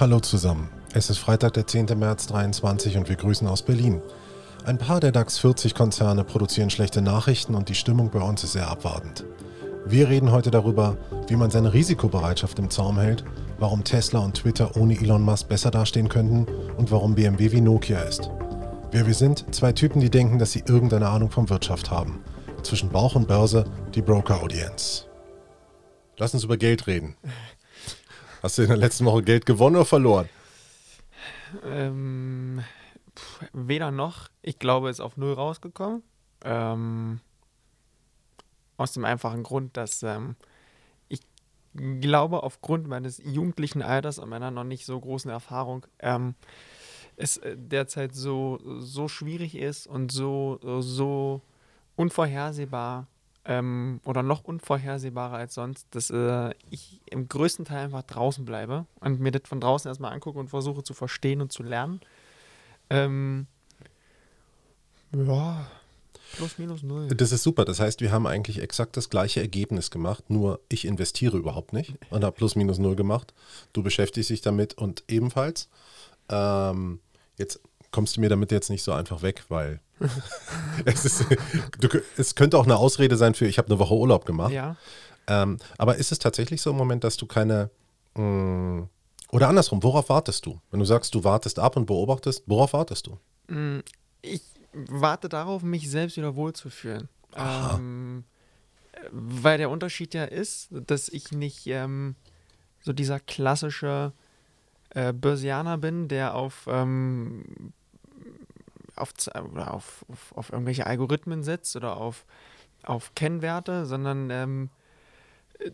Hallo zusammen. Es ist Freitag, der 10. März 23 und wir grüßen aus Berlin. Ein paar der DAX 40 Konzerne produzieren schlechte Nachrichten und die Stimmung bei uns ist sehr abwartend. Wir reden heute darüber, wie man seine Risikobereitschaft im Zaum hält, warum Tesla und Twitter ohne Elon Musk besser dastehen könnten und warum BMW wie Nokia ist. Wer wir sind, zwei Typen, die denken, dass sie irgendeine Ahnung von Wirtschaft haben. Zwischen Bauch und Börse die Broker-Audienz. Lass uns über Geld reden. Hast du in der letzten Woche Geld gewonnen oder verloren? Ähm, pff, weder noch. Ich glaube, es ist auf Null rausgekommen. Ähm, aus dem einfachen Grund, dass ähm, ich glaube, aufgrund meines jugendlichen Alters und meiner noch nicht so großen Erfahrung, ähm, es äh, derzeit so, so schwierig ist und so, so unvorhersehbar ähm, oder noch unvorhersehbarer als sonst, dass äh, ich im größten Teil einfach draußen bleibe und mir das von draußen erstmal angucke und versuche zu verstehen und zu lernen. Ähm, ja, plus minus null. Das ist super. Das heißt, wir haben eigentlich exakt das gleiche Ergebnis gemacht, nur ich investiere überhaupt nicht und habe plus minus null gemacht. Du beschäftigst dich damit und ebenfalls. Ähm, jetzt kommst du mir damit jetzt nicht so einfach weg, weil es, ist, du, es könnte auch eine Ausrede sein für, ich habe eine Woche Urlaub gemacht. Ja. Ähm, aber ist es tatsächlich so im Moment, dass du keine... Mh, oder andersrum, worauf wartest du? Wenn du sagst, du wartest ab und beobachtest, worauf wartest du? Mm, Ich warte darauf, mich selbst wieder wohlzufühlen. Ähm, weil der Unterschied ja ist, dass ich nicht ähm, so dieser klassische äh, Börsianer bin, der auf, ähm, auf, oder auf, auf, auf irgendwelche Algorithmen setzt oder auf, auf Kennwerte, sondern ähm, äh,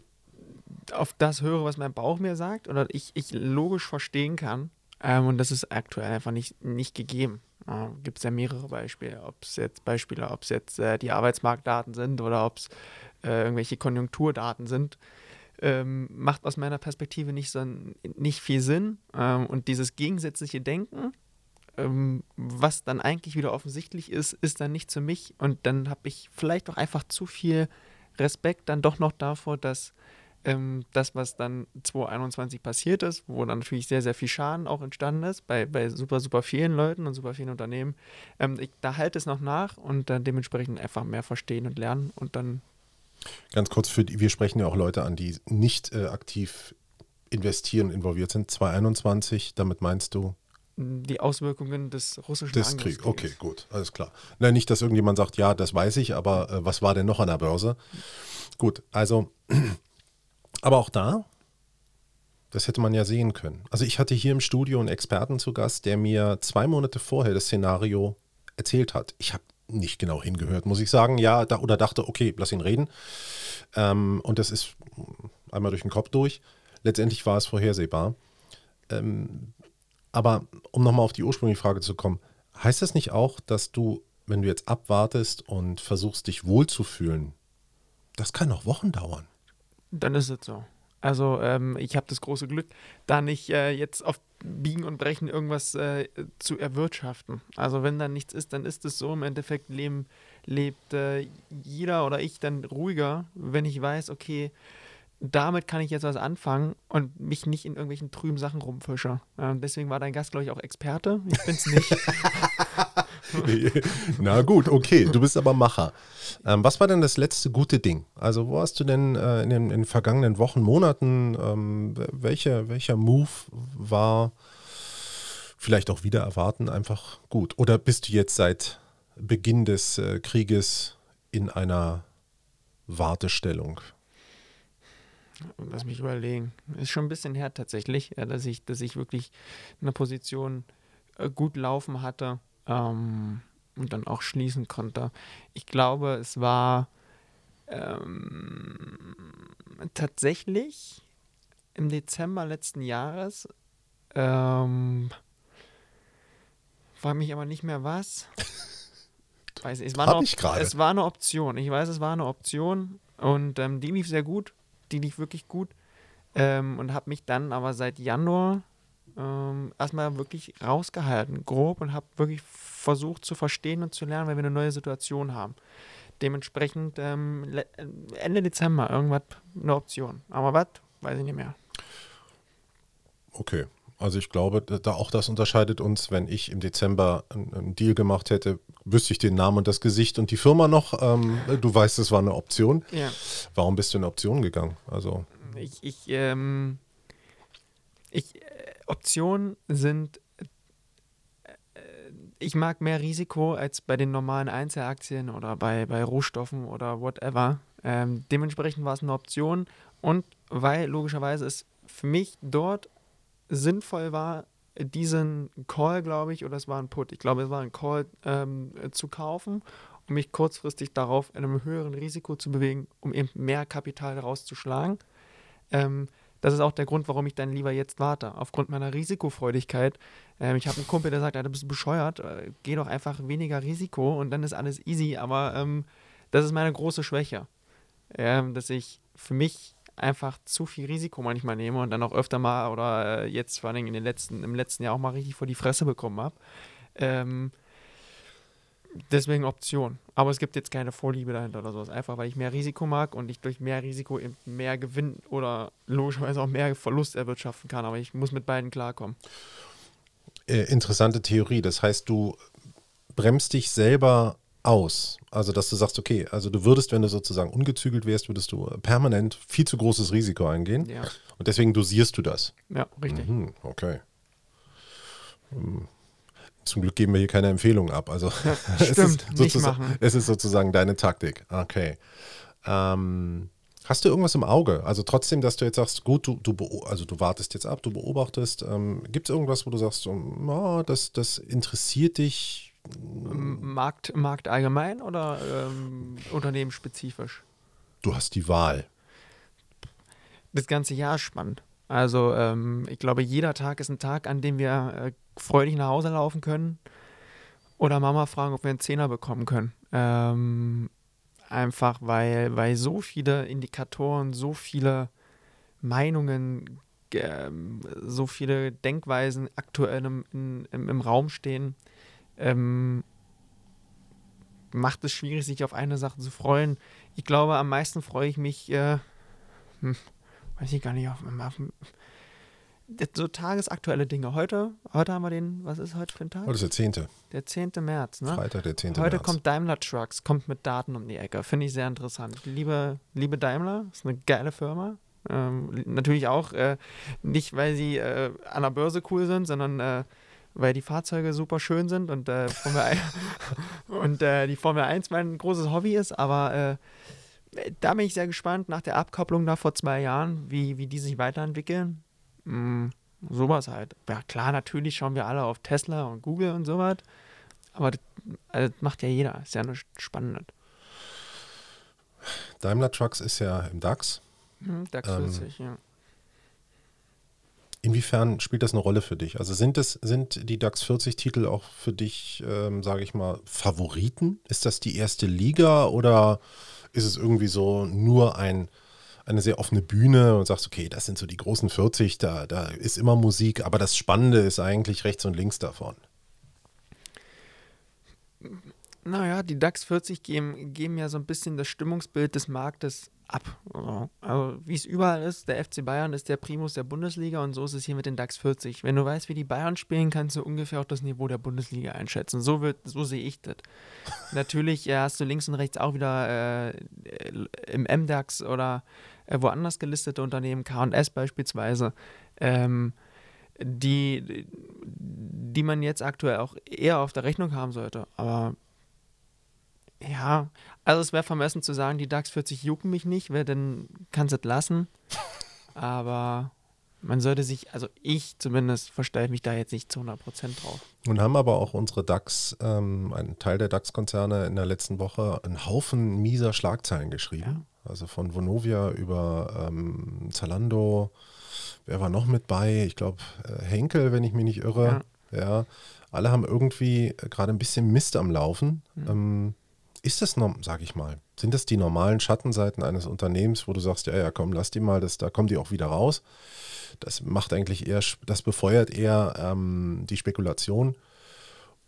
auf das höre, was mein Bauch mir sagt oder ich, ich logisch verstehen kann. Ähm, und das ist aktuell einfach nicht, nicht gegeben. Äh, Gibt es ja mehrere Beispiele, ob es jetzt Beispiele, ob es jetzt äh, die Arbeitsmarktdaten sind oder ob es äh, irgendwelche Konjunkturdaten sind. Ähm, macht aus meiner Perspektive nicht, so, nicht viel Sinn. Ähm, und dieses gegensätzliche Denken, ähm, was dann eigentlich wieder offensichtlich ist, ist dann nicht für mich. Und dann habe ich vielleicht auch einfach zu viel Respekt dann doch noch davor, dass ähm, das, was dann 2021 passiert ist, wo dann natürlich sehr, sehr viel Schaden auch entstanden ist, bei, bei super, super vielen Leuten und super vielen Unternehmen, ähm, ich, da halt es noch nach und dann dementsprechend einfach mehr verstehen und lernen und dann Ganz kurz, für die, wir sprechen ja auch Leute an, die nicht äh, aktiv investieren, involviert sind. 2021, damit meinst du die Auswirkungen des russischen des Kriegs? Okay, gut, alles klar. Nein, nicht, dass irgendjemand sagt, ja, das weiß ich, aber äh, was war denn noch an der Börse? Gut, also, aber auch da, das hätte man ja sehen können. Also ich hatte hier im Studio einen Experten zu Gast, der mir zwei Monate vorher das Szenario erzählt hat. Ich habe nicht genau hingehört, muss ich sagen. Ja, da, oder dachte, okay, lass ihn reden. Ähm, und das ist einmal durch den Kopf durch. Letztendlich war es vorhersehbar. Ähm, aber um nochmal auf die ursprüngliche Frage zu kommen, heißt das nicht auch, dass du, wenn du jetzt abwartest und versuchst, dich wohlzufühlen, das kann noch Wochen dauern? Dann ist es so. Also ähm, ich habe das große Glück, da nicht äh, jetzt auf Biegen und Brechen irgendwas äh, zu erwirtschaften. Also wenn da nichts ist, dann ist es so. Im Endeffekt leben, lebt äh, jeder oder ich dann ruhiger, wenn ich weiß, okay, damit kann ich jetzt was anfangen und mich nicht in irgendwelchen trüben Sachen rumfische. Ähm, deswegen war dein Gast, glaube ich, auch Experte. Ich bin es nicht. Na gut, okay, du bist aber Macher. Ähm, was war denn das letzte gute Ding? Also wo hast du denn äh, in, den, in den vergangenen Wochen, Monaten, ähm, welche, welcher Move war vielleicht auch wieder erwarten einfach gut? Oder bist du jetzt seit Beginn des äh, Krieges in einer Wartestellung? Lass mich überlegen. Ist schon ein bisschen her tatsächlich, ja, dass ich, dass ich wirklich eine Position äh, gut laufen hatte ähm, und dann auch schließen konnte. Ich glaube, es war ähm, tatsächlich im Dezember letzten Jahres. Ähm, frag mich aber nicht mehr was. Weiß nicht, es war, Hab eine, ich es war eine Option. Ich weiß, es war eine Option und ähm, die lief sehr gut. Die lief wirklich gut. Ähm, und habe mich dann aber seit Januar ähm, erstmal wirklich rausgehalten, grob, und habe wirklich versucht zu verstehen und zu lernen, weil wir eine neue Situation haben. Dementsprechend ähm, le- Ende Dezember irgendwas eine Option. Aber was? Weiß ich nicht mehr. Okay. Also ich glaube, da auch das unterscheidet uns, wenn ich im Dezember einen, Deal gemacht hätte, wüsste ich den Namen und das Gesicht und die Firma noch. Ähm, du weißt, es war eine Option. Ja. Warum bist du in eine Option gegangen? Also Ich, ich, ähm, ich, äh, Optionen sind, äh, ich mag mehr Risiko als bei den normalen Einzelaktien oder bei, bei Rohstoffen oder whatever. Ähm, dementsprechend war es eine Option und weil logischerweise es für mich dort sinnvoll war, diesen Call, glaube ich, oder es war ein Put, ich glaube, es war ein Call ähm, zu kaufen, um mich kurzfristig darauf in einem höheren Risiko zu bewegen, um eben mehr Kapital rauszuschlagen. Ähm, das ist auch der Grund, warum ich dann lieber jetzt warte. Aufgrund meiner Risikofreudigkeit. Ähm, ich habe einen Kumpel, der sagt, ja, du bist bescheuert, äh, geh doch einfach weniger Risiko und dann ist alles easy. Aber ähm, das ist meine große Schwäche. Ähm, dass ich für mich einfach zu viel Risiko manchmal nehme und dann auch öfter mal oder äh, jetzt vor allem in den letzten, im letzten Jahr auch mal richtig vor die Fresse bekommen habe. Ähm, deswegen Option. Aber es gibt jetzt keine Vorliebe dahinter oder sowas. Einfach weil ich mehr Risiko mag und ich durch mehr Risiko eben mehr Gewinn oder logischerweise auch mehr Verlust erwirtschaften kann. Aber ich muss mit beiden klarkommen. äh, interessante Theorie. Das heißt, du bremst dich selber aus. Also, dass du sagst, okay, also du würdest, wenn du sozusagen ungezügelt wärst, würdest du permanent viel zu großes Risiko eingehen. Ja, Und deswegen dosierst du das. ja richtig. Mhm, okay. Hm. Zum Glück geben wir hier keine Empfehlungen ab. Also es, Stimmt, ist es ist sozusagen deine Taktik. Okay. Ähm, hast du irgendwas im Auge? Also trotzdem, dass du jetzt sagst, gut, du, du, also du wartest jetzt ab, du beobachtest. Ähm, Gibt es irgendwas, wo du sagst, oh, das, das interessiert dich? Markt, Markt allgemein oder ähm, unternehmensspezifisch? Du hast die Wahl. Das ganze Jahr ist spannend. Also ähm, ich glaube, jeder Tag ist ein Tag, an dem wir äh, freudig nach Hause laufen können oder Mama fragen, ob wir einen Zehner bekommen können. Ähm, einfach weil, weil so viele Indikatoren, so viele Meinungen, ähm, so viele Denkweisen aktuell im, in, im, im Raum stehen, ähm, macht es schwierig, sich auf eine Sache zu freuen. Ich glaube, am meisten freue ich mich, äh, hm, weiß ich gar nicht, auf, auf so tagesaktuelle Dinge. Heute, heute haben wir den, was ist heute für ein Tag? Heute ist der 10. Der 10. März, ne? Freitag, der 10. Heute März. kommt Daimler Trucks, kommt mit Daten um die Ecke. Finde ich sehr interessant. Liebe, liebe Daimler, ist eine geile Firma. Ähm, natürlich auch äh, nicht, weil sie äh, an der Börse cool sind, sondern äh, weil die Fahrzeuge super schön sind und, äh, Formel 1 und äh, die Formel 1 mein großes Hobby ist. Aber äh, da bin ich sehr gespannt nach der Abkopplung da vor zwei Jahren, wie, wie die sich weiterentwickeln. Mm, sowas halt. Ja, klar, natürlich schauen wir alle auf Tesla und Google und sowas. Aber das, also das macht ja jeder. Ist ja nur spannend. Daimler Trucks ist ja im DAX. Hm, DAX Ähm, 40, ja. Inwiefern spielt das eine Rolle für dich? Also sind es sind die DAX 40 Titel auch für dich, ähm, sage ich mal, Favoriten? Ist das die erste Liga oder ist es irgendwie so nur ein, eine sehr offene Bühne und sagst, okay, das sind so die großen 40, da, da ist immer Musik, aber das Spannende ist eigentlich rechts und links davon. Naja, die DAX 40 geben, geben ja so ein bisschen das Stimmungsbild des Marktes ab. Also, wie es überall ist, der FC Bayern ist der Primus der Bundesliga und so ist es hier mit den DAX 40. Wenn du weißt, wie die Bayern spielen, kannst du ungefähr auch das Niveau der Bundesliga einschätzen. So, wird, so sehe ich das. Natürlich äh, hast du links und rechts auch wieder äh, im MDAX oder äh, woanders gelistete Unternehmen, KS beispielsweise, ähm, die, die man jetzt aktuell auch eher auf der Rechnung haben sollte. Aber ja, also es wäre vermessen zu sagen, die DAX 40 jucken mich nicht, weil dann kannst du es lassen. Aber man sollte sich, also ich zumindest, versteife mich da jetzt nicht zu 100% drauf. Nun haben aber auch unsere DAX, ähm, ein Teil der DAX-Konzerne in der letzten Woche einen Haufen mieser Schlagzeilen geschrieben. Also von Vonovia über ähm, Zalando. Wer war noch mit bei? Ich glaube äh, Henkel, wenn ich mich nicht irre. Ja. Alle haben irgendwie äh, gerade ein bisschen Mist am Laufen. Ähm, ist das, sage ich mal, sind das die normalen Schattenseiten eines Unternehmens, wo du sagst, ja, ja, komm, lass die mal, das, da kommen die auch wieder raus. Das macht eigentlich eher, das befeuert eher ähm, die Spekulation.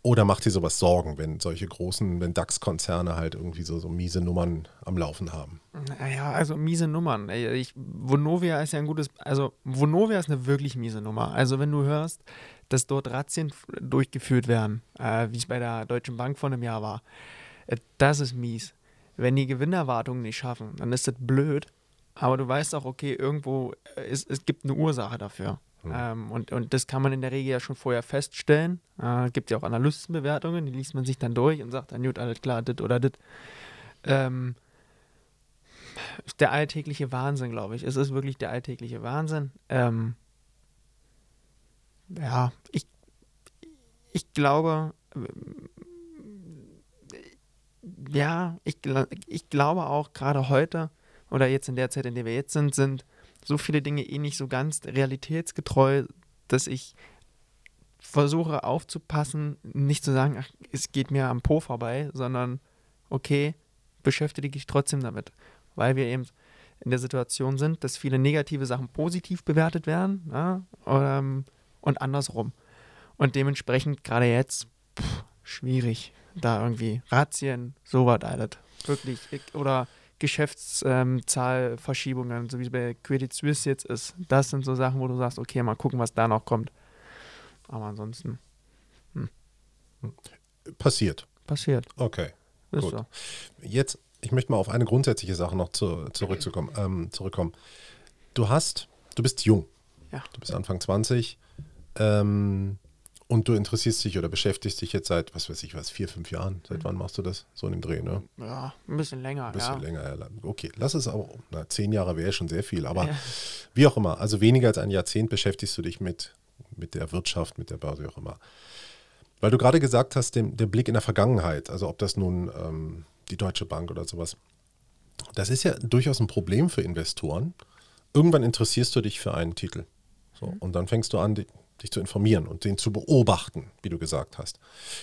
Oder macht dir sowas Sorgen, wenn solche großen, wenn DAX-Konzerne halt irgendwie so, so miese Nummern am Laufen haben? Naja, also miese Nummern. Ich, Vonovia ist ja ein gutes, also Vonovia ist eine wirklich miese Nummer. Also wenn du hörst, dass dort Razzien durchgeführt werden, äh, wie es bei der Deutschen Bank vor einem Jahr war, das ist mies. Wenn die Gewinnerwartungen nicht schaffen, dann ist das blöd. Aber du weißt auch, okay, irgendwo, äh, ist, es gibt eine Ursache dafür. Mhm. Ähm, und, und das kann man in der Regel ja schon vorher feststellen. Äh, gibt ja auch Analystenbewertungen, die liest man sich dann durch und sagt dann, gut, alles klar, dit oder dit. Ähm, der alltägliche Wahnsinn, glaube ich. Es ist wirklich der alltägliche Wahnsinn. Ähm, ja, ich, ich glaube, ja, ich, ich glaube auch gerade heute oder jetzt in der Zeit, in der wir jetzt sind, sind so viele Dinge eh nicht so ganz realitätsgetreu, dass ich versuche aufzupassen, nicht zu sagen, ach, es geht mir am Po vorbei, sondern okay, beschäftige dich trotzdem damit, weil wir eben in der Situation sind, dass viele negative Sachen positiv bewertet werden ja, ähm, und andersrum. Und dementsprechend gerade jetzt pff, schwierig, da irgendwie Razzien, sowas alles. Wirklich. Oder Geschäftszahlverschiebungen, ähm, so wie es bei Credit Suisse jetzt ist. Das sind so Sachen, wo du sagst, okay, mal gucken, was da noch kommt. Aber ansonsten. Hm. Passiert. Passiert. Okay. Ist gut. So. Jetzt, ich möchte mal auf eine grundsätzliche Sache noch zu, zurückzukommen, ähm, zurückkommen. Du hast, du bist jung. Ja. Du bist Anfang 20. Ähm, und du interessierst dich oder beschäftigst dich jetzt seit, was weiß ich was, vier, fünf Jahren? Seit mhm. wann machst du das? So in dem Dreh, ne? Ja, ein bisschen länger. Ein bisschen ja. länger, ja. Okay, lass es aber, na, zehn Jahre wäre schon sehr viel, aber ja. wie auch immer, also weniger als ein Jahrzehnt beschäftigst du dich mit, mit der Wirtschaft, mit der Börse, wie auch immer. Weil du gerade gesagt hast, dem, der Blick in der Vergangenheit, also ob das nun ähm, die Deutsche Bank oder sowas, das ist ja durchaus ein Problem für Investoren. Irgendwann interessierst du dich für einen Titel. So, mhm. Und dann fängst du an, dich zu informieren und den zu beobachten, wie du gesagt hast.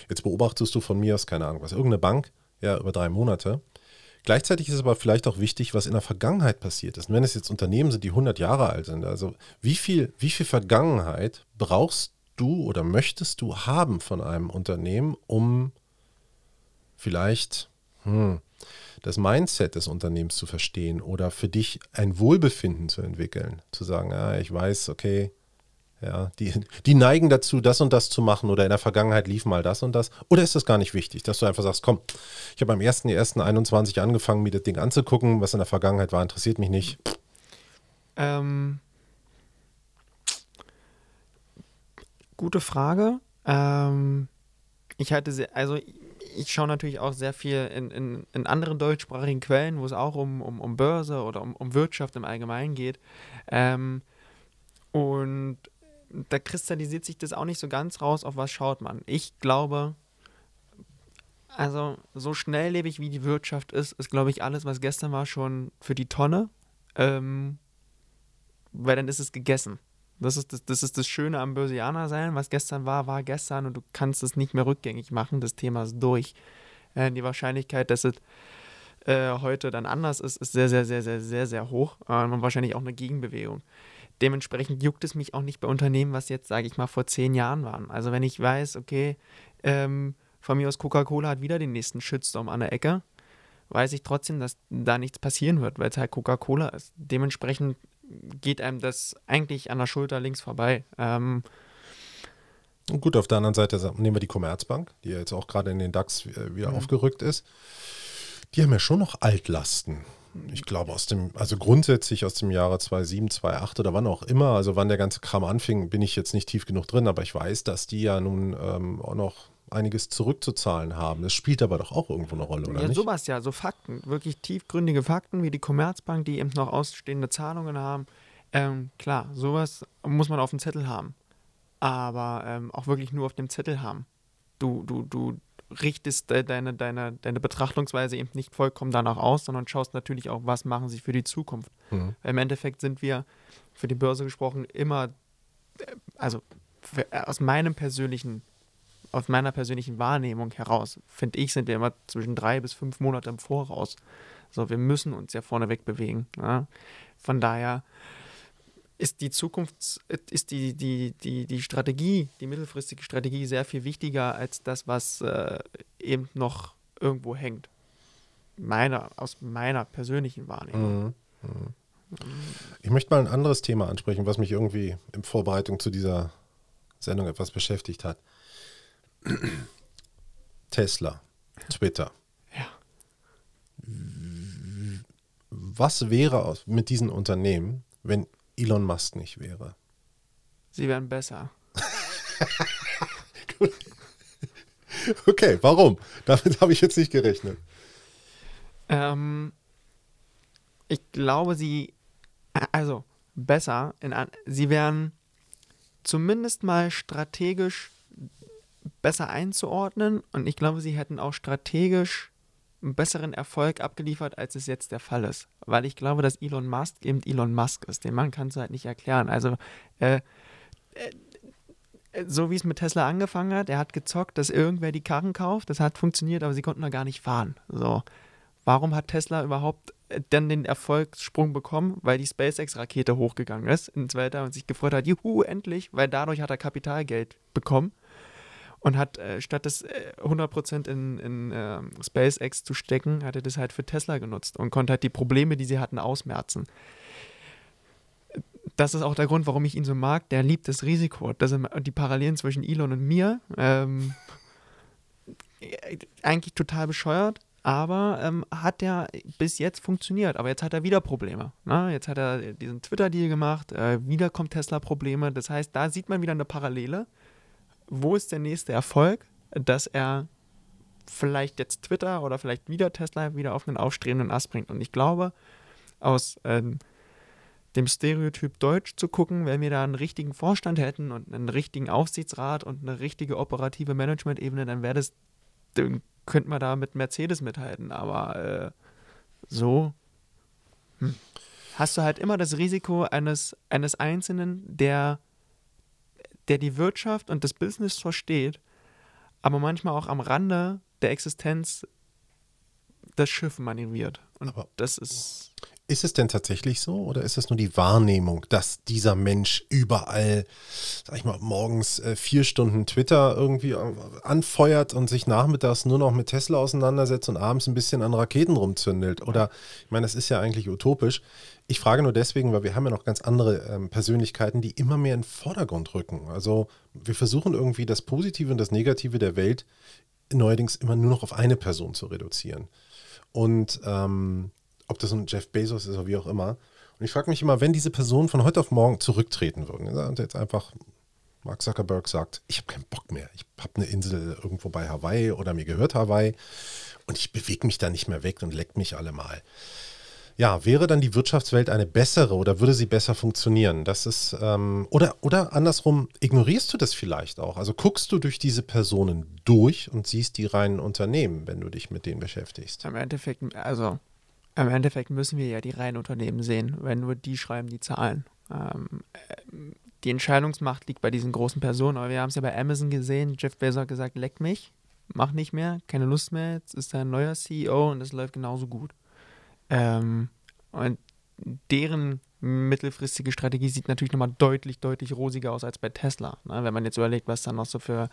Jetzt beobachtest du von mir aus, keine Ahnung was, irgendeine Bank, ja, über drei Monate. Gleichzeitig ist aber vielleicht auch wichtig, was in der Vergangenheit passiert ist. Und wenn es jetzt Unternehmen sind, die 100 Jahre alt sind, also wie viel, wie viel Vergangenheit brauchst du oder möchtest du haben von einem Unternehmen, um vielleicht hm, das Mindset des Unternehmens zu verstehen oder für dich ein Wohlbefinden zu entwickeln. Zu sagen, ah, ich weiß, okay, ja, die, die neigen dazu, das und das zu machen oder in der Vergangenheit lief mal das und das. Oder ist das gar nicht wichtig, dass du einfach sagst, komm, ich habe am 1.1.21 angefangen, mir das Ding anzugucken, was in der Vergangenheit war, interessiert mich nicht. Ähm, gute Frage. Ähm, ich hatte sehr, also ich schaue natürlich auch sehr viel in, in, in anderen deutschsprachigen Quellen, wo es auch um, um, um Börse oder um, um Wirtschaft im Allgemeinen geht. Ähm, und da kristallisiert sich das auch nicht so ganz raus, auf was schaut man. Ich glaube, also so schnelllebig wie die Wirtschaft ist, ist, glaube ich, alles, was gestern war, schon für die Tonne. Ähm, weil dann ist es gegessen. Das ist das, das ist das Schöne am Börsianer sein. Was gestern war, war gestern und du kannst es nicht mehr rückgängig machen. Das Thema ist durch. Äh, die Wahrscheinlichkeit, dass es äh, heute dann anders ist, ist sehr, sehr, sehr, sehr, sehr, sehr hoch. Äh, und wahrscheinlich auch eine Gegenbewegung dementsprechend juckt es mich auch nicht bei Unternehmen, was jetzt, sage ich mal, vor zehn Jahren waren. Also wenn ich weiß, okay, ähm, von mir aus Coca-Cola hat wieder den nächsten Shitstorm an der Ecke, weiß ich trotzdem, dass da nichts passieren wird, weil es halt Coca-Cola ist. Dementsprechend geht einem das eigentlich an der Schulter links vorbei. Ähm, Gut, auf der anderen Seite nehmen wir die Commerzbank, die ja jetzt auch gerade in den DAX äh, wieder mhm. aufgerückt ist. Die haben ja schon noch Altlasten ich glaube aus dem, also grundsätzlich aus dem Jahre 2007, 2008 oder wann auch immer, also wann der ganze Kram anfing, bin ich jetzt nicht tief genug drin, aber ich weiß, dass die ja nun ähm, auch noch einiges zurückzuzahlen haben. Das spielt aber doch auch irgendwo eine Rolle, oder ja, nicht? sowas ja, so Fakten, wirklich tiefgründige Fakten, wie die Commerzbank, die eben noch ausstehende Zahlungen haben. Ähm, klar, sowas muss man auf dem Zettel haben, aber ähm, auch wirklich nur auf dem Zettel haben. Du, du, du, richtest deine, deine, deine Betrachtungsweise eben nicht vollkommen danach aus, sondern schaust natürlich auch, was machen sie für die Zukunft. Mhm. Im Endeffekt sind wir für die Börse gesprochen immer, äh, also für, äh, aus meinem persönlichen, aus meiner persönlichen Wahrnehmung heraus, finde ich, sind wir immer zwischen drei bis fünf Monate im Voraus. So, wir müssen uns ja vorneweg bewegen. Ja? Von daher ist die Zukunft, ist die, die, die, die Strategie, die mittelfristige Strategie sehr viel wichtiger als das, was äh, eben noch irgendwo hängt. Meiner, aus meiner persönlichen Wahrnehmung. Mhm. Mhm. Ich möchte mal ein anderes Thema ansprechen, was mich irgendwie in Vorbereitung zu dieser Sendung etwas beschäftigt hat. Tesla, Twitter. Ja. Was wäre mit diesen Unternehmen, wenn Elon Musk nicht wäre? Sie wären besser. okay, warum? Damit habe ich jetzt nicht gerechnet. Ähm, ich glaube, sie, also besser, in, sie wären zumindest mal strategisch besser einzuordnen und ich glaube, sie hätten auch strategisch einen besseren Erfolg abgeliefert, als es jetzt der Fall ist. Weil ich glaube, dass Elon Musk eben Elon Musk ist. Den Mann kannst du halt nicht erklären. Also, äh, äh, so wie es mit Tesla angefangen hat, er hat gezockt, dass irgendwer die Karren kauft. Das hat funktioniert, aber sie konnten da gar nicht fahren. So. Warum hat Tesla überhaupt äh, dann den Erfolgssprung bekommen? Weil die SpaceX-Rakete hochgegangen ist ins Weltall und sich gefreut hat, juhu, endlich, weil dadurch hat er Kapitalgeld bekommen und hat, äh, statt das äh, 100% in, in äh, SpaceX zu stecken, hat er das halt für Tesla genutzt und konnte halt die Probleme, die sie hatten, ausmerzen. Das ist auch der Grund, warum ich ihn so mag. Der liebt das Risiko. Das sind die Parallelen zwischen Elon und mir. Ähm, eigentlich total bescheuert, aber ähm, hat ja bis jetzt funktioniert. Aber jetzt hat er wieder Probleme. Ne? Jetzt hat er diesen Twitter-Deal gemacht, äh, wieder kommt Tesla-Probleme. Das heißt, da sieht man wieder eine Parallele wo ist der nächste Erfolg, dass er vielleicht jetzt Twitter oder vielleicht wieder Tesla wieder auf einen aufstrebenden Ast bringt. Und ich glaube, aus ähm, dem Stereotyp Deutsch zu gucken, wenn wir da einen richtigen Vorstand hätten und einen richtigen Aufsichtsrat und eine richtige operative Management-Ebene, dann wäre das, dann könnte man da mit Mercedes mithalten. Aber äh, so hm, hast du halt immer das Risiko eines, eines Einzelnen, der der die Wirtschaft und das Business versteht, aber manchmal auch am Rande der Existenz das Schiff manövriert. Und aber das ist. Ist es denn tatsächlich so oder ist es nur die Wahrnehmung, dass dieser Mensch überall, sag ich mal, morgens äh, vier Stunden Twitter irgendwie äh, anfeuert und sich nachmittags nur noch mit Tesla auseinandersetzt und abends ein bisschen an Raketen rumzündelt? Oder, ich meine, das ist ja eigentlich utopisch. Ich frage nur deswegen, weil wir haben ja noch ganz andere ähm, Persönlichkeiten, die immer mehr in den Vordergrund rücken. Also wir versuchen irgendwie das Positive und das Negative der Welt neuerdings immer nur noch auf eine Person zu reduzieren. Und ähm, ob das ein Jeff Bezos ist oder wie auch immer. Und ich frage mich immer, wenn diese Personen von heute auf morgen zurücktreten würden und jetzt einfach Mark Zuckerberg sagt, ich habe keinen Bock mehr. Ich habe eine Insel irgendwo bei Hawaii oder mir gehört Hawaii und ich bewege mich da nicht mehr weg und leckt mich alle mal. Ja, wäre dann die Wirtschaftswelt eine bessere oder würde sie besser funktionieren? Das ist, ähm, oder, oder andersrum, ignorierst du das vielleicht auch? Also guckst du durch diese Personen durch und siehst die reinen Unternehmen, wenn du dich mit denen beschäftigst? Im Endeffekt, also im Endeffekt müssen wir ja die reinen Unternehmen sehen, wenn nur die schreiben die Zahlen. Ähm, die Entscheidungsmacht liegt bei diesen großen Personen, aber wir haben es ja bei Amazon gesehen, Jeff Bezos hat gesagt, leck mich, mach nicht mehr, keine Lust mehr, jetzt ist er ein neuer CEO und es läuft genauso gut. Ähm, und deren mittelfristige Strategie sieht natürlich nochmal deutlich, deutlich rosiger aus als bei Tesla. Ne? Wenn man jetzt überlegt, was dann noch so für,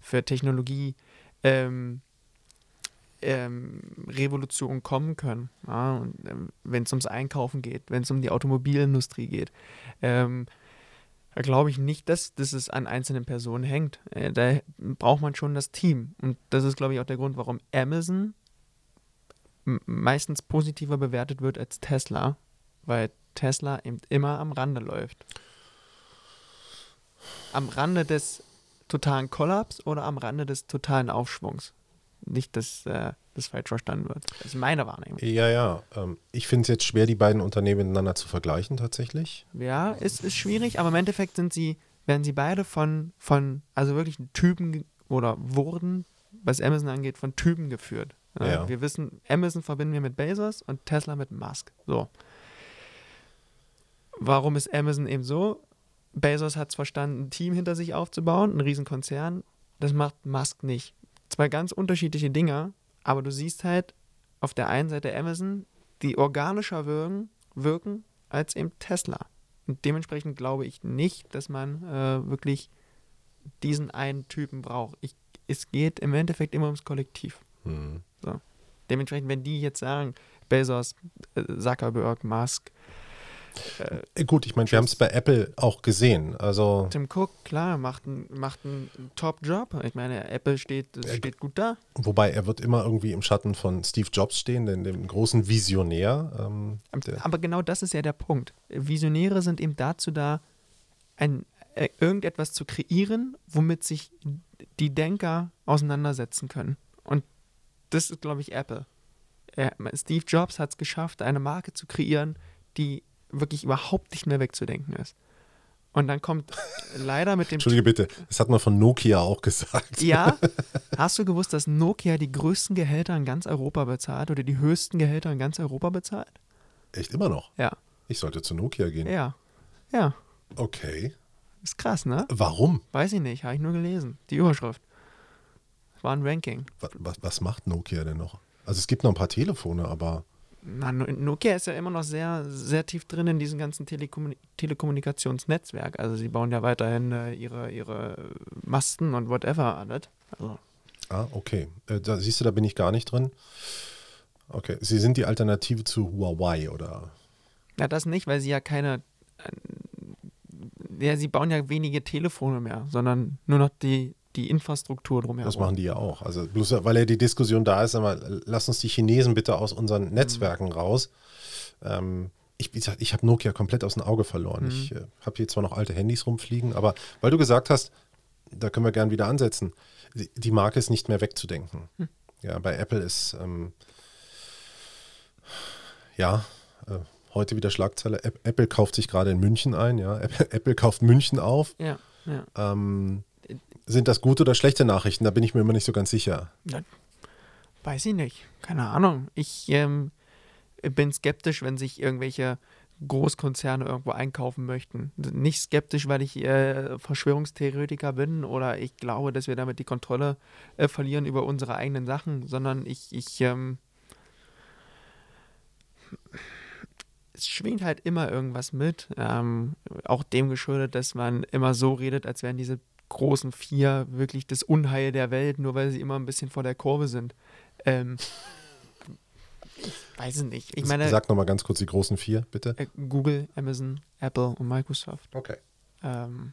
für Technologie ähm, ähm, Revolutionen kommen können. Ja? Ähm, wenn es ums Einkaufen geht, wenn es um die Automobilindustrie geht. Ähm, da glaube ich nicht, dass, dass es an einzelnen Personen hängt. Äh, da braucht man schon das Team. Und das ist, glaube ich, auch der Grund, warum Amazon meistens positiver bewertet wird als Tesla, weil Tesla eben immer am Rande läuft. Am Rande des totalen Kollaps oder am Rande des totalen Aufschwungs. Nicht, dass äh, das falsch verstanden wird. Das ist meine Wahrnehmung. Ja, ja. Ähm, ich finde es jetzt schwer, die beiden Unternehmen miteinander zu vergleichen, tatsächlich. Ja, es ist, ist schwierig, aber im Endeffekt sind sie, werden sie beide von, von also wirklich Typen oder wurden, was Amazon angeht, von Typen geführt. Ja. Wir wissen, Amazon verbinden wir mit Bezos und Tesla mit Musk. So. Warum ist Amazon eben so? Bezos hat es verstanden, ein Team hinter sich aufzubauen, ein Riesenkonzern. Das macht Musk nicht. Zwei ganz unterschiedliche Dinge, aber du siehst halt auf der einen Seite Amazon, die organischer wirken, wirken als eben Tesla. Und dementsprechend glaube ich nicht, dass man äh, wirklich diesen einen Typen braucht. Ich, es geht im Endeffekt immer ums Kollektiv. Hm. So. Dementsprechend, wenn die jetzt sagen, Bezos, äh, Zuckerberg, Musk, Äh, Gut, ich meine, wir haben es bei Apple auch gesehen. Also Tim Cook, klar, macht einen macht einen Top-Job. Ich meine, Apple steht, steht gut da. Wobei er wird immer irgendwie im Schatten von Steve Jobs stehen, dem, dem großen Visionär. Ähm, Aber genau das ist ja der Punkt. Visionäre sind eben dazu da, ein, äh, irgendetwas zu kreieren, womit sich die Denker auseinandersetzen können. Und das ist, glaube ich, Apple. Er, Steve Jobs hat es geschafft, eine Marke zu kreieren, die wirklich überhaupt nicht mehr wegzudenken ist. Und dann kommt leider mit dem Entschuldige bitte, das hat man von Nokia auch gesagt. Ja, hast du gewusst, dass Nokia die größten Gehälter in ganz Europa bezahlt oder die höchsten Gehälter in ganz Europa bezahlt? Echt immer noch? Ja, Ich sollte zu Nokia gehen. ja, ja. Okay. Ist krass, ne? Warum? Weiß ich nicht, habe ich nur gelesen. Die Überschrift. Das war ein Ranking. Was, was, was macht Nokia denn noch? Also es gibt noch ein paar Telefone, aber Na, No- Nokia ist ja immer noch sehr, sehr tief drin in diesem ganzen Telekommun Telekommunikationsnetzwerk. Also sie bauen ja weiterhin äh, ihre, ihre Masten und whatever alles. Also, ah, okay. Äh, da siehst du, da bin ich gar nicht drin. Okay. Sie sind die Alternative zu Huawei, oder? ja, das nicht, weil sie ja keine. Äh, ja, sie bauen ja wenige Telefone mehr, sondern nur noch die, die Infrastruktur drumherum. Das machen die ja auch. Also bloß weil ja die Diskussion da ist, aber lass uns die Chinesen bitte aus unseren Netzwerken raus. Ähm, ich, ich habe Nokia komplett aus dem Auge verloren. Ich äh, habe hier zwar noch alte Handys rumfliegen, aber weil du gesagt hast, da können wir gern wieder ansetzen, die, Marke ist nicht mehr wegzudenken. Ja, bei Apple ist ähm, ja äh, heute wieder Schlagzeile. App- Apple kauft sich gerade in München ein. Ja, Apple, Apple kauft München auf. Ja, ja. Ähm, sind das gute oder schlechte Nachrichten? Da bin ich mir immer nicht so ganz sicher. Weiß ich nicht. Keine Ahnung. Ich ähm, bin skeptisch, wenn sich irgendwelche Großkonzerne irgendwo einkaufen möchten. Nicht skeptisch, weil ich äh, Verschwörungstheoretiker bin oder ich glaube, dass wir damit die Kontrolle äh, verlieren über unsere eigenen Sachen, sondern ich, ich ähm, es schwingt halt immer irgendwas mit. Ähm, auch dem geschuldet, dass man immer so redet, als wären diese großen vier wirklich das Unheil der Welt, nur weil sie immer ein bisschen vor der Kurve sind. Ähm, ich weiß es nicht. Ich meine, Sag nochmal ganz kurz die großen vier, bitte. äh, Google, Amazon, Apple und Microsoft. Okay. Ähm,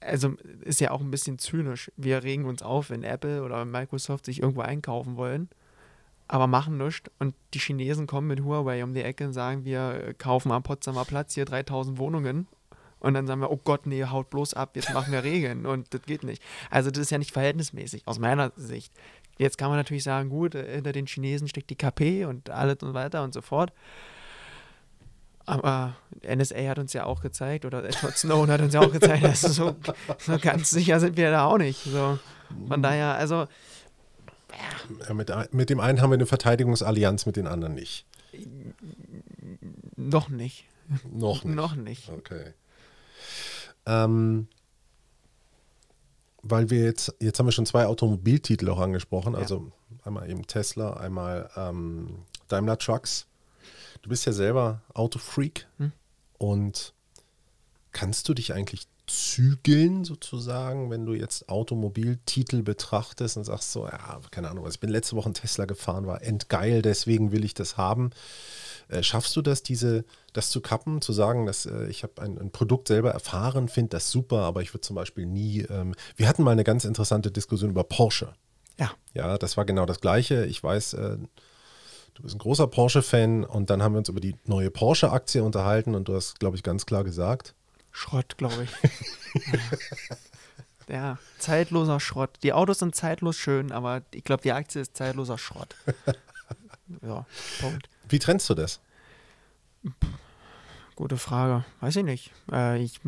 also ist ja auch ein bisschen zynisch. Wir regen uns auf, wenn Apple oder Microsoft sich irgendwo einkaufen wollen, aber machen nichts. Und die Chinesen kommen mit Huawei um die Ecke und sagen, wir kaufen am Potsdamer Platz hier 3000 Wohnungen. Und dann sagen wir, oh Gott, nee, haut bloß ab, jetzt machen wir Regeln. Und das geht nicht. Also das ist ja nicht verhältnismäßig, aus meiner Sicht. Jetzt kann man natürlich sagen, gut, äh, hinter den Chinesen steckt die KP und alles und weiter und so fort. Aber NSA hat uns ja auch gezeigt, oder Edward Snowden hat uns ja auch gezeigt, dass so, so ganz sicher sind wir da auch nicht. So. Von daher, also Ja, mit, mit dem einen haben wir eine Verteidigungsallianz, mit den anderen nicht. noch nicht. Noch nicht. Noch nicht. Okay. Ähm, weil wir jetzt, jetzt haben wir schon zwei Automobiltitel auch angesprochen, Ja. also einmal eben Tesla, einmal ähm, Daimler Trucks. Du bist ja selber Autofreak Hm. und kannst du dich eigentlich zügeln sozusagen, wenn du jetzt Automobiltitel betrachtest und sagst so, ja, keine Ahnung, ich bin letzte Woche einen Tesla gefahren, war endgeil, deswegen will ich das haben. Äh, schaffst du das, diese, das zu kappen, zu sagen, dass äh, ich habe ein, ein Produkt selber erfahren, finde das super, aber ich würde zum Beispiel nie. Ähm, wir hatten mal eine ganz interessante Diskussion über Porsche. Ja. Ja, das war genau das Gleiche. Ich weiß, äh, du bist ein großer Porsche-Fan und dann haben wir uns über die neue Porsche-Aktie unterhalten und du hast, glaube ich, ganz klar gesagt, Schrott, glaube ich. ja, zeitloser Schrott. Die Autos sind zeitlos schön, aber ich glaube, die Aktie ist zeitloser Schrott. ja, Punkt. wie trennst du das? Gute Frage. Weiß ich nicht. Äh, ich,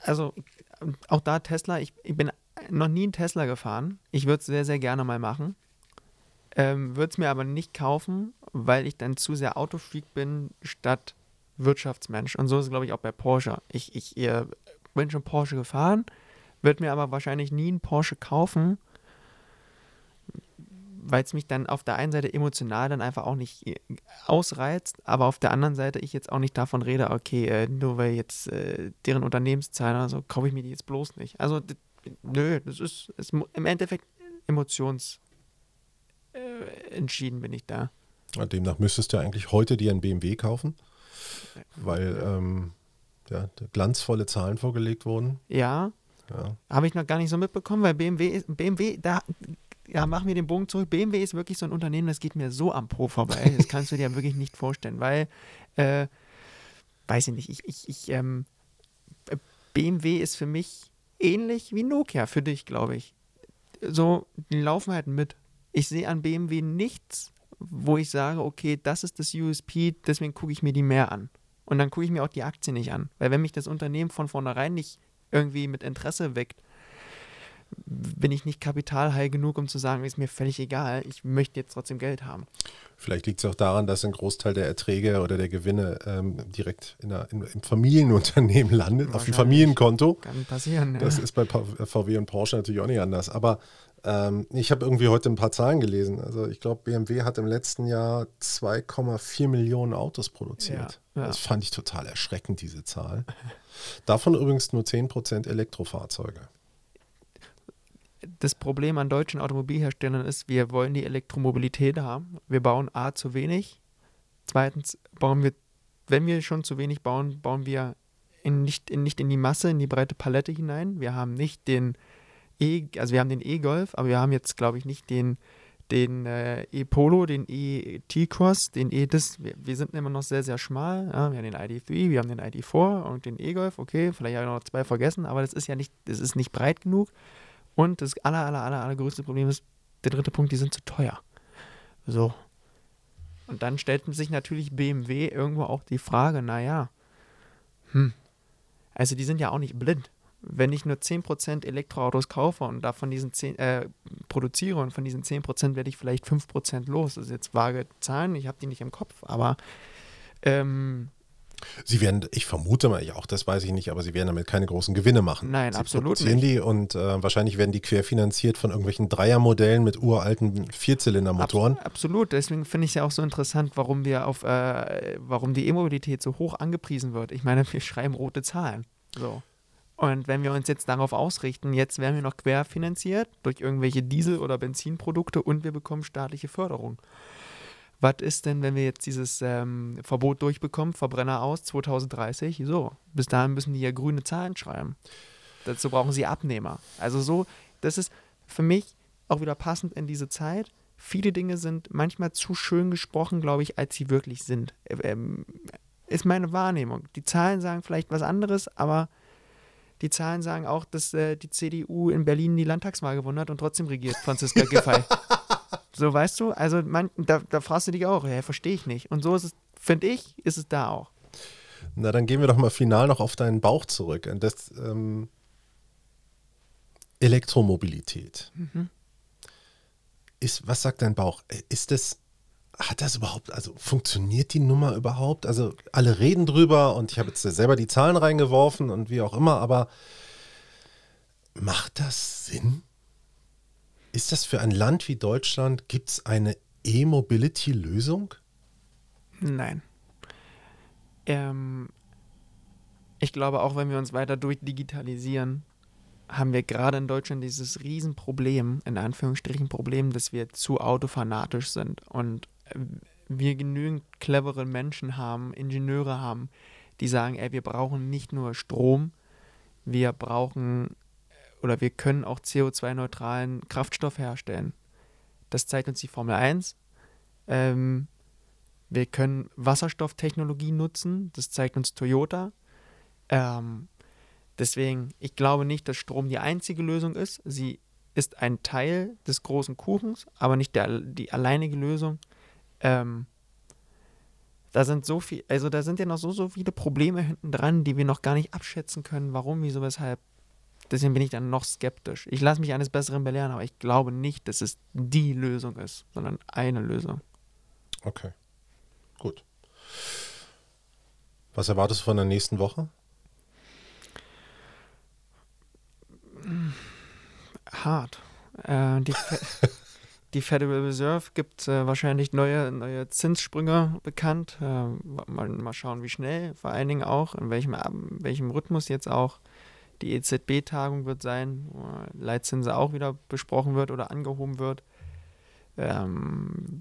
also, auch da Tesla, ich, ich bin noch nie einen Tesla gefahren. Ich würde es sehr, sehr gerne mal machen. Ähm, würde es mir aber nicht kaufen, weil ich dann zu sehr Autofreak bin, statt Wirtschaftsmensch. Und so ist es, glaube ich, auch bei Porsche. Ich, ich bin schon Porsche gefahren, würde mir aber wahrscheinlich nie einen Porsche kaufen, weil es mich dann auf der einen Seite emotional dann einfach auch nicht äh, ausreizt, aber auf der anderen Seite ich jetzt auch nicht davon rede, okay, äh, nur weil jetzt äh, deren Unternehmenszahlen oder so, kaufe ich mir die jetzt bloß nicht. Also nö, das ist, ist im Endeffekt emotions äh, entschieden bin ich da. Demnach müsstest du eigentlich heute dir einen BMW kaufen, weil ähm, ja, glanzvolle Zahlen vorgelegt wurden. Ja. ja. Habe ich noch gar nicht so mitbekommen, weil BMW ist, BMW, da, ja, machen wir den Bogen zurück. BMW ist wirklich so ein Unternehmen, das geht mir so am Po vorbei. Das kannst du dir wirklich nicht vorstellen, weil, äh, weiß ich nicht, ich, ich, ich ähm, BMW ist für mich ähnlich wie Nokia für dich, glaube ich. So, die laufen halt mit. Ich sehe an BMW nichts, wo ich sage, okay, das ist das USP, deswegen gucke ich mir die mehr an. Und dann gucke ich mir auch die Aktie nicht an. Weil wenn mich das Unternehmen von vornherein nicht irgendwie mit Interesse weckt, bin ich nicht kapitalhigh genug, um zu sagen, ist mir völlig egal, ich möchte jetzt trotzdem Geld haben. Vielleicht liegt es auch daran, dass ein Großteil der Erträge oder der Gewinne ähm, direkt in der, in, im Familienunternehmen landet, auf dem Familienkonto. Kann passieren. Ja. Das ist bei VW und Porsche natürlich auch nicht anders. Aber ähm, ich habe irgendwie heute ein paar Zahlen gelesen. Also ich glaube, BMW hat im letzten Jahr 2,4 Millionen Autos produziert. Ja, ja. Das fand ich total erschreckend, diese Zahl. Davon übrigens nur 10% Elektrofahrzeuge. Das Problem an deutschen Automobilherstellern ist, wir wollen die Elektromobilität haben. Wir bauen A zu wenig. Zweitens bauen wir, wenn wir schon zu wenig bauen, bauen wir in nicht, in, nicht in die Masse, in die breite Palette hinein. Wir haben nicht den E, also wir haben den E-Golf, aber wir haben jetzt, glaube ich, nicht den, den äh, E-Polo, den E-T-Cross, den E, das, wir, wir, sind immer noch sehr, sehr schmal. Ja, wir haben den ID3, wir haben den ID4 und den E-Golf, okay, vielleicht habe ich noch zwei vergessen, aber das ist ja nicht, das ist nicht breit genug. Und das aller, aller, aller, allergrößte Problem ist, der dritte Punkt, die sind zu teuer. So. Und dann stellt sich natürlich BMW irgendwo auch die Frage, naja, hm, also die sind ja auch nicht blind wenn ich nur 10% Elektroautos kaufe und davon diesen 10, äh, produziere und von diesen 10% werde ich vielleicht 5% los. Das ist jetzt vage Zahlen, ich habe die nicht im Kopf, aber ähm, Sie werden, ich vermute mal, ja auch das weiß ich nicht, aber sie werden damit keine großen Gewinne machen. Nein, sie absolut nicht. die und äh, wahrscheinlich werden die querfinanziert von irgendwelchen Dreiermodellen mit uralten Vierzylindermotoren. Abs absolut, deswegen finde ich es ja auch so interessant, warum wir auf, äh, warum die E-Mobilität so hoch angepriesen wird. Ich meine, wir schreiben rote Zahlen. So. Und wenn wir uns jetzt darauf ausrichten, jetzt werden wir noch querfinanziert durch irgendwelche Diesel- oder Benzinprodukte und wir bekommen staatliche Förderung. Was ist denn, wenn wir jetzt dieses ähm, Verbot durchbekommen, Verbrenner aus 2030? So, bis dahin müssen die ja grüne Zahlen schreiben. Dazu brauchen sie Abnehmer. Also so, das ist für mich auch wieder passend in diese Zeit. Viele Dinge sind manchmal zu schön gesprochen, glaube ich, als sie wirklich sind. Ähm, ist meine Wahrnehmung. Die Zahlen sagen vielleicht was anderes, aber die Zahlen sagen auch, dass äh, die CDU in Berlin die Landtagswahl gewonnen hat und trotzdem regiert Franziska Giffey. so, weißt du? Also, man, da, da fragst du dich auch, ja, verstehe ich nicht. Und so ist es, finde ich, ist es da auch. Na, dann gehen wir doch mal final noch auf deinen Bauch zurück. Das, ähm, Elektromobilität. Mhm. Ist, was sagt dein Bauch? Ist das hat das überhaupt, also funktioniert die Nummer überhaupt? Also alle reden drüber und ich habe jetzt selber die Zahlen reingeworfen und wie auch immer, aber macht das Sinn? Ist das für ein Land wie Deutschland, gibt es eine E-Mobility-Lösung? Nein. Ähm, ich glaube, auch wenn wir uns weiter durchdigitalisieren, haben wir gerade in Deutschland dieses Riesenproblem, in Anführungsstrichen Problem, dass wir zu autofanatisch sind und wir genügend clevere Menschen haben, Ingenieure haben, die sagen, ey, wir brauchen nicht nur Strom, wir brauchen oder wir können auch CO2-neutralen Kraftstoff herstellen. Das zeigt uns die Formel 1. Ähm, wir können Wasserstofftechnologie nutzen, das zeigt uns Toyota. Ähm, deswegen, ich glaube nicht, dass Strom die einzige Lösung ist. Sie ist ein Teil des großen Kuchens, aber nicht der, die alleinige Lösung. Ähm, da sind so viel, also da sind ja noch so, so viele Probleme hinten dran, die wir noch gar nicht abschätzen können, warum, wieso, weshalb. Deswegen bin ich dann noch skeptisch. Ich lasse mich eines Besseren belehren, aber ich glaube nicht, dass es die Lösung ist, sondern eine Lösung. Okay. Gut. Was erwartest du von der nächsten Woche? Hart. Äh, die, die Federal Reserve gibt äh, wahrscheinlich neue, neue Zinssprünge bekannt. Äh, mal, mal schauen, wie schnell, vor allen Dingen auch, in welchem, welchem Rhythmus jetzt auch die EZB-Tagung wird sein, wo Leitzinse auch wieder besprochen wird oder angehoben wird. Ähm,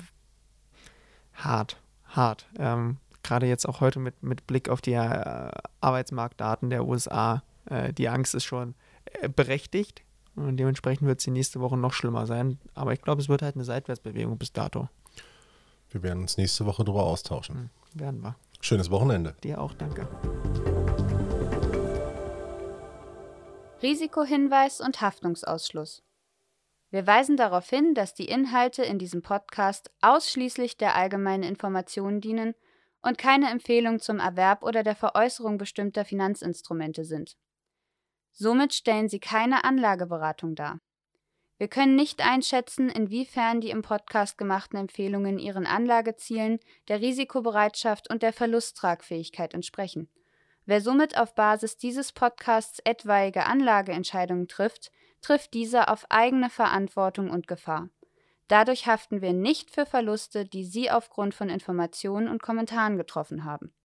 hart, hart. Ähm, Gerade jetzt auch heute mit, mit Blick auf die äh, Arbeitsmarktdaten der USA. Äh, die Angst ist schon äh, berechtigt und dementsprechend wird sie nächste Woche noch schlimmer sein. Aber ich glaube, es wird halt eine Seitwärtsbewegung bis dato. Wir werden uns nächste Woche darüber austauschen. Hm, werden wir. Schönes Wochenende. Dir auch, danke. Risikohinweis und Haftungsausschluss. Wir weisen darauf hin, dass die Inhalte in diesem Podcast ausschließlich der allgemeinen Information dienen und keine Empfehlung zum Erwerb oder der Veräußerung bestimmter Finanzinstrumente sind. Somit stellen sie keine Anlageberatung dar. Wir können nicht einschätzen, inwiefern die im Podcast gemachten Empfehlungen ihren Anlagezielen, der Risikobereitschaft und der Verlusttragfähigkeit entsprechen. Wer somit auf Basis dieses Podcasts etwaige Anlageentscheidungen trifft, trifft diese auf eigene Verantwortung und Gefahr. Dadurch haften wir nicht für Verluste, die Sie aufgrund von Informationen und Kommentaren getroffen haben